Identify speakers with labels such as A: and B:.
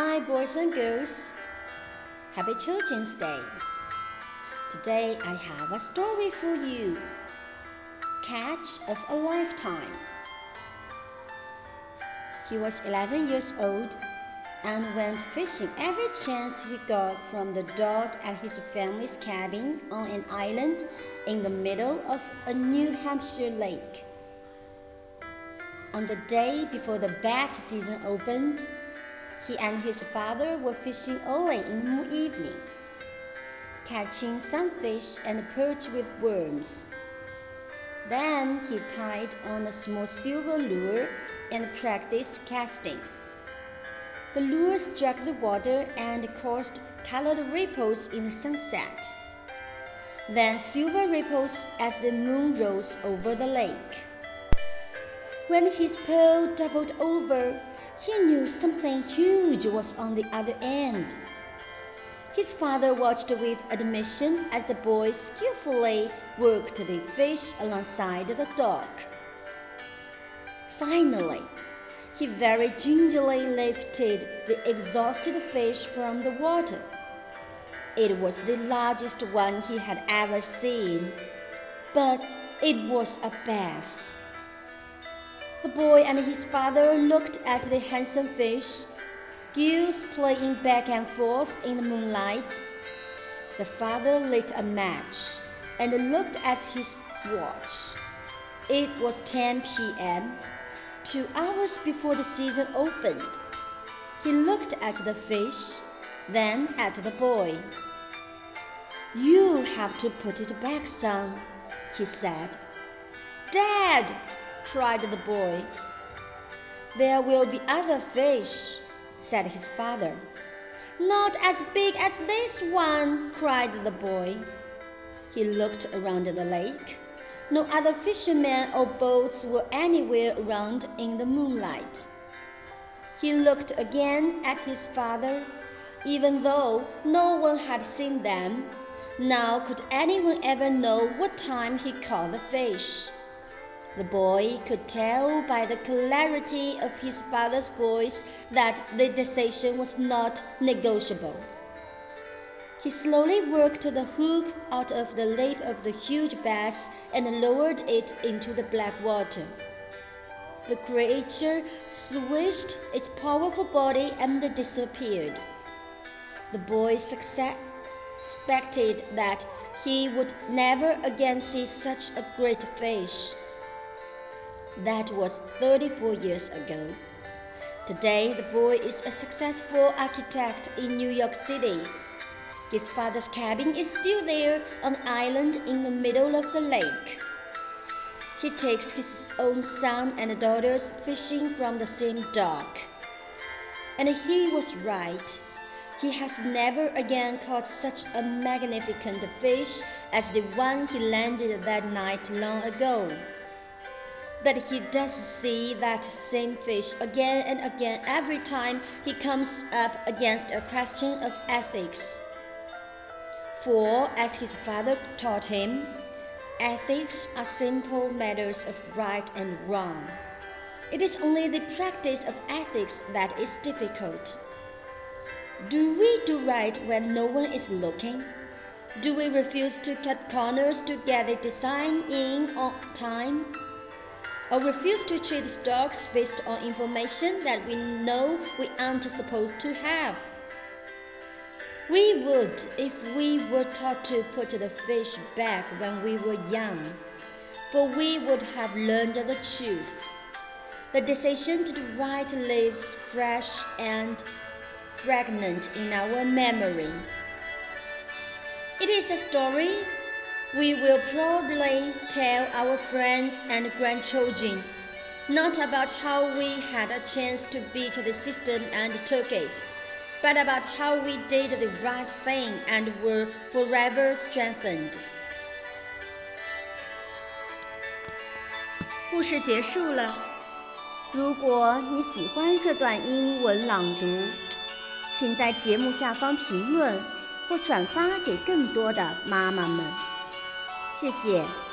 A: Hi, boys and girls. Happy Children's Day. Today I have a story for you Catch of a Lifetime. He was 11 years old and went fishing every chance he got from the dock at his family's cabin on an island in the middle of a New Hampshire lake. On the day before the bass season opened, he and his father were fishing early in the evening, catching some fish and perch with worms. Then he tied on a small silver lure and practiced casting. The lure struck the water and caused colored ripples in the sunset. Then silver ripples as the moon rose over the lake. When his pole doubled over, he knew something huge was on the other end. His father watched with admiration as the boy skillfully worked the fish alongside the dock. Finally, he very gingerly lifted the exhausted fish from the water. It was the largest one he had ever seen, but it was a bass. The boy and his father looked at the handsome fish, gills playing back and forth in the moonlight. The father lit a match and looked at his watch. It was 10 p.m., two hours before the season opened. He looked at the fish, then at the boy. You have to put it back, son, he said. Dad! Cried the boy. There will be other fish, said his father. Not as big as this one, cried the boy. He looked around the lake. No other fishermen or boats were anywhere around in the moonlight. He looked again at his father, even though no one had seen them. Now, could anyone ever know what time he caught the fish? The boy could tell by the clarity of his father's voice that the decision was not negotiable. He slowly worked the hook out of the lip of the huge bass and lowered it into the black water. The creature swished its powerful body and disappeared. The boy suspected that he would never again see such a great fish. That was 34 years ago. Today, the boy is a successful architect in New York City. His father's cabin is still there on the island in the middle of the lake. He takes his own son and daughters fishing from the same dock. And he was right. He has never again caught such a magnificent fish as the one he landed that night long ago. But he does see that same fish again and again every time he comes up against a question of ethics. For, as his father taught him, ethics are simple matters of right and wrong. It is only the practice of ethics that is difficult. Do we do right when no one is looking? Do we refuse to cut corners to get the design in on time? Or refuse to treat stocks based on information that we know we aren't supposed to have. We would if we were taught to put the fish back when we were young, for we would have learned the truth. The decision to do right lives fresh and pregnant in our memory. It is a story we will proudly tell our friends and grandchildren not about how we had a chance to beat the system and took it, but about how we did the right thing and were forever strengthened. 故事结束了。如果你喜欢这段英文朗读，请在节目下方评论或转发给更多的妈妈们。 谢谢。